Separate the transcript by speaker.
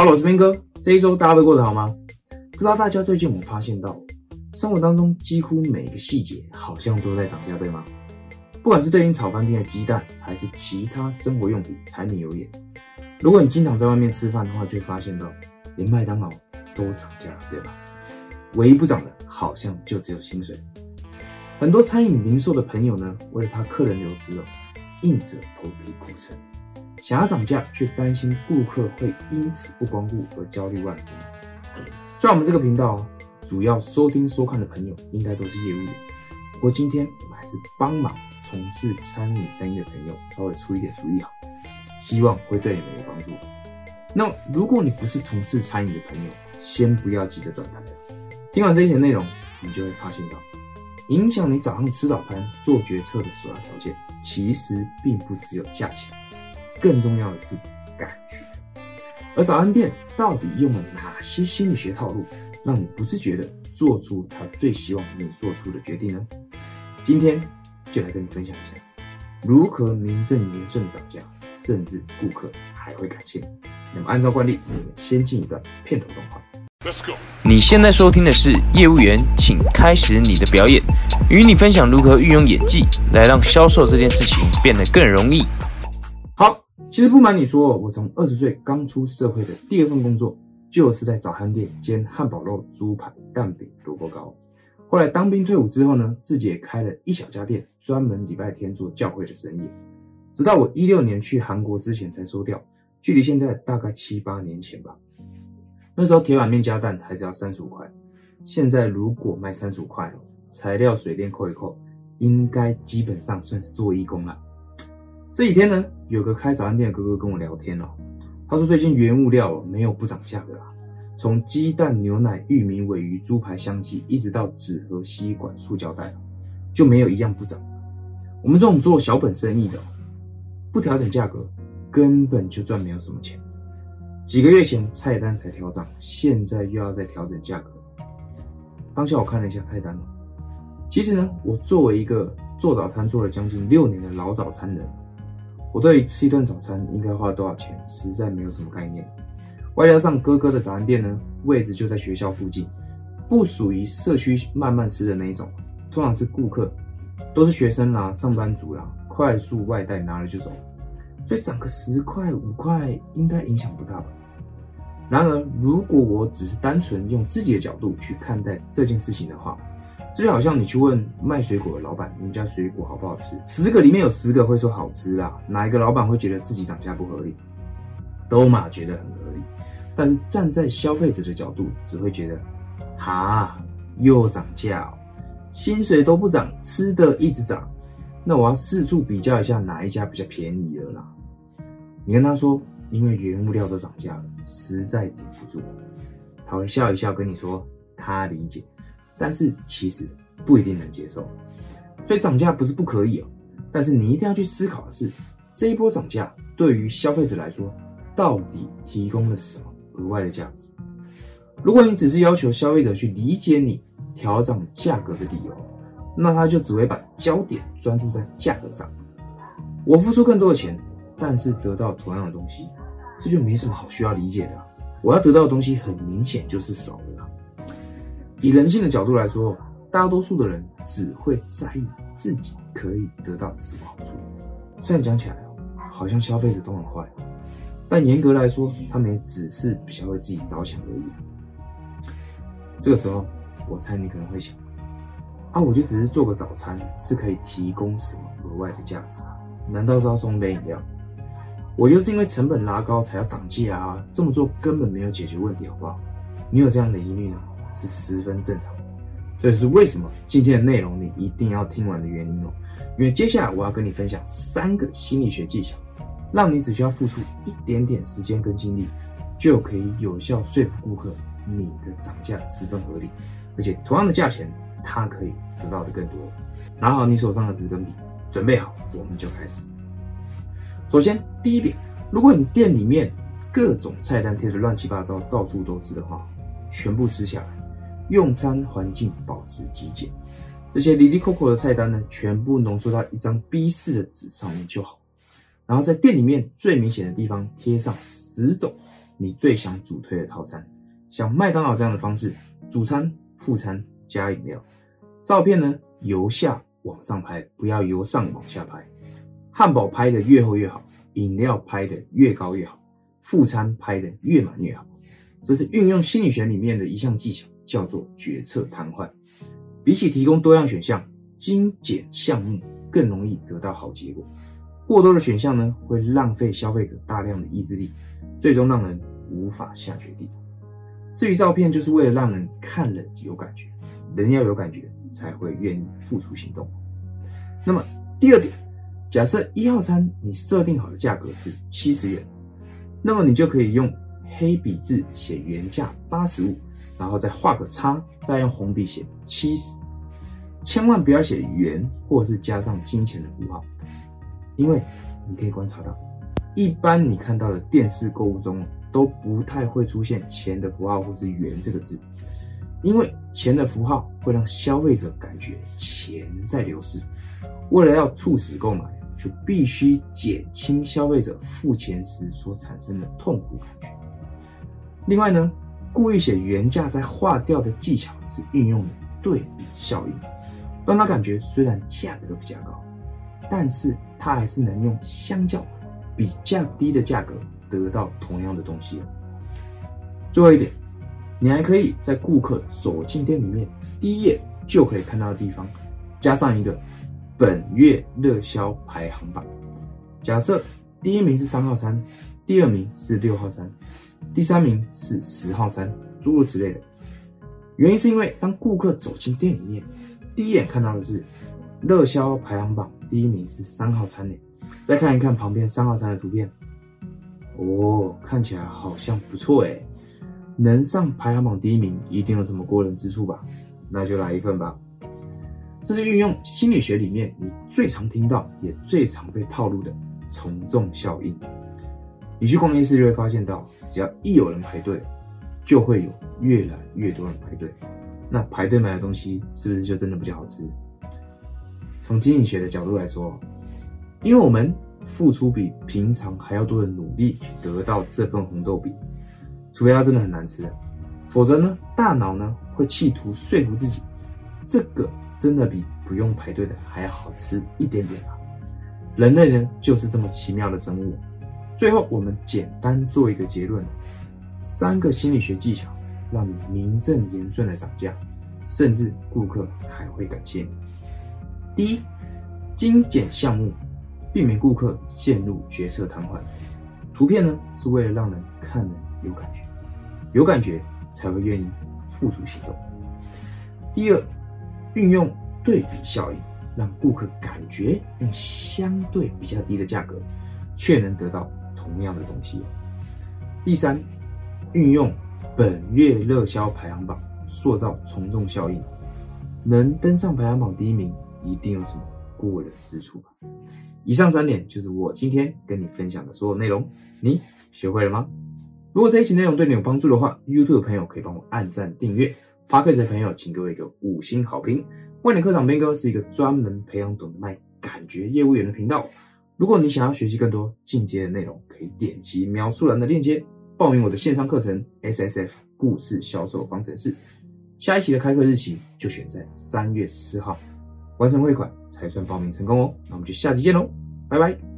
Speaker 1: Hello，我是斌哥。这一周大家都过得好吗？不知道大家最近有没有发现到，生活当中几乎每个细节好像都在涨价，对吗？不管是对应炒饭店的鸡蛋，还是其他生活用品、柴米油盐。如果你经常在外面吃饭的话，就会发现到，连麦当劳都涨价了，对吧？唯一不涨的，好像就只有薪水。很多餐饮零售的朋友呢，为了怕客人流失哦，硬着头皮苦撑。想要涨价，却担心顾客会因此不光顾而焦虑万分。虽然我们这个频道主要收听收看的朋友应该都是业务员，不过今天我们还是帮忙从事餐饮生意的朋友稍微出一点主意好，希望会对你们有帮助。那如果你不是从事餐饮的朋友，先不要急着转台了。听完这些内容，你就会发现到，影响你早上吃早餐做决策的首要条件，其实并不只有价钱。更重要的是感觉，而早餐店到底用了哪些心理学套路，让你不自觉的做出他最希望你做出的决定呢？今天就来跟你分享一下，如何名正言顺的涨价，甚至顾客还会感谢你。那么按照惯例，我们先进一段片头动画。
Speaker 2: Let's go。你现在收听的是业务员，请开始你的表演，与你分享如何运用演技来让销售这件事情变得更容易。
Speaker 1: 其实不瞒你说，我从二十岁刚出社会的第二份工作，就是在早餐店煎汉堡肉、猪排、蛋饼、萝卜糕。后来当兵退伍之后呢，自己也开了一小家店，专门礼拜天做教会的生意。直到我一六年去韩国之前才收掉，距离现在大概七八年前吧。那时候铁板面加蛋还只要三十五块，现在如果卖三十五块，材料水电扣一扣，应该基本上算是做义工了。这几天呢，有个开早餐店的哥哥跟我聊天哦，他说最近原物料没有不涨价的啦，从鸡蛋、牛奶、玉米、尾鱼、猪排、香鸡，一直到纸盒、吸管、塑胶袋，就没有一样不涨。我们这种做小本生意的，不调整价格，根本就赚没有什么钱。几个月前菜单才调涨，现在又要再调整价格。当下我看了一下菜单哦，其实呢，我作为一个做早餐做了将近六年的老早餐人。我对吃一顿早餐应该花多少钱，实在没有什么概念。外加上哥哥的早餐店呢，位置就在学校附近，不属于社区慢慢吃的那一种，通常是顾客都是学生啦、上班族啦，快速外带拿了就走，所以涨个十块五块应该影响不大吧。然而，如果我只是单纯用自己的角度去看待这件事情的话，这就好像你去问卖水果的老板，你们家水果好不好吃？十个里面有十个会说好吃啦。哪一个老板会觉得自己涨价不合理？都嘛觉得很合理。但是站在消费者的角度，只会觉得，哈，又涨价，薪水都不涨，吃的一直涨，那我要四处比较一下哪一家比较便宜了啦。你跟他说，因为原物料都涨价了，实在顶不住，他会笑一笑跟你说，他理解。但是其实不一定能接受，所以涨价不是不可以哦。但是你一定要去思考的是，这一波涨价对于消费者来说，到底提供了什么额外的价值？如果你只是要求消费者去理解你调涨价格的理由，那他就只会把焦点专注在价格上。我付出更多的钱，但是得到同样的东西，这就没什么好需要理解的。我要得到的东西很明显就是少的。以人性的角度来说，大多数的人只会在意自己可以得到什么好处。虽然讲起来好像消费者都很坏，但严格来说，他们也只是比较为自己着想而已。这个时候，我猜你可能会想：啊，我就只是做个早餐，是可以提供什么额外的价值啊？难道是要送杯饮料？我就是因为成本拉高才要涨价啊！这么做根本没有解决问题，好不好？你有这样的疑虑呢？是十分正常的，这也是为什么今天的内容你一定要听完的原因哦。因为接下来我要跟你分享三个心理学技巧，让你只需要付出一点点时间跟精力，就可以有效说服顾客你的涨价十分合理，而且同样的价钱他可以得到的更多。拿好你手上的纸跟笔，准备好，我们就开始。首先第一点，如果你店里面各种菜单贴的乱七八糟，到处都是的话，全部撕下来。用餐环境保持极简，这些 Lily Coco 的菜单呢，全部浓缩到一张 B4 的纸上面就好。然后在店里面最明显的地方贴上十种你最想主推的套餐，像麦当劳这样的方式，主餐、副餐加饮料。照片呢，由下往上拍，不要由上往下拍。汉堡拍的越厚越好，饮料拍的越高越好，副餐拍的越满越好。这是运用心理学里面的一项技巧，叫做决策瘫痪。比起提供多样选项，精简项目更容易得到好结果。过多的选项呢，会浪费消费者大量的意志力，最终让人无法下决定。至于照片，就是为了让人看了有感觉，人要有感觉才会愿意付出行动。那么第二点，假设一号餐你设定好的价格是七十元，那么你就可以用黑笔字写原价八十五，然后再画个叉，再用红笔写七十，千万不要写元或者是加上金钱的符号。因为你可以观察到，一般你看到的电视购物中都不太会出现钱的符号或是元这个字，因为钱的符号会让消费者感觉钱在流失。为了要促使购买，就必须减轻消费者付钱时所产生的痛苦感觉。另外呢，故意写原价再划掉的技巧是运用对比效应，让他感觉虽然价格比较高。但是他还是能用相较比较低的价格得到同样的东西最后一点，你还可以在顾客走进店里面第一页就可以看到的地方，加上一个本月热销排行榜。假设第一名是三号餐，第二名是六号餐，第三名是十号餐，诸如此类的。原因是因为当顾客走进店里面，第一眼看到的是热销排行榜。第一名是三号餐呢，再看一看旁边三号餐的图片，哦，看起来好像不错哎，能上排行榜第一名，一定有什么过人之处吧？那就来一份吧。这是运用心理学里面你最常听到也最常被套路的从众效应。你去逛夜市就会发现到，只要一有人排队，就会有越来越多人排队。那排队买的东西是不是就真的比较好吃？从经济学的角度来说，因为我们付出比平常还要多的努力去得到这份红豆饼，除非它真的很难吃，否则呢，大脑呢会企图说服自己，这个真的比不用排队的还要好吃一点点啊。人类呢就是这么奇妙的生物。最后，我们简单做一个结论：三个心理学技巧，让你名正言顺的涨价，甚至顾客还会感谢你。第一，精简项目，避免顾客陷入决策瘫痪。图片呢，是为了让人看了有感觉，有感觉才会愿意付出行动。第二，运用对比效应，让顾客感觉用相对比较低的价格，却能得到同样的东西。第三，运用本月热销排行榜，塑造从众效应，能登上排行榜第一名。一定有什么过人之处吧？以上三点就是我今天跟你分享的所有内容，你学会了吗？如果这一期内容对你有帮助的话，YouTube 的朋友可以帮我按赞订阅，Podcast 的朋友请给我一个五星好评。万点课长编哥是一个专门培养懂得卖感觉业务员的频道。如果你想要学习更多进阶的内容，可以点击描述栏的链接报名我的线上课程 SSF 故事销售方程式。下一期的开课日期就选在三月十四号。完成汇款才算报名成功哦，那我们就下期见喽，拜拜。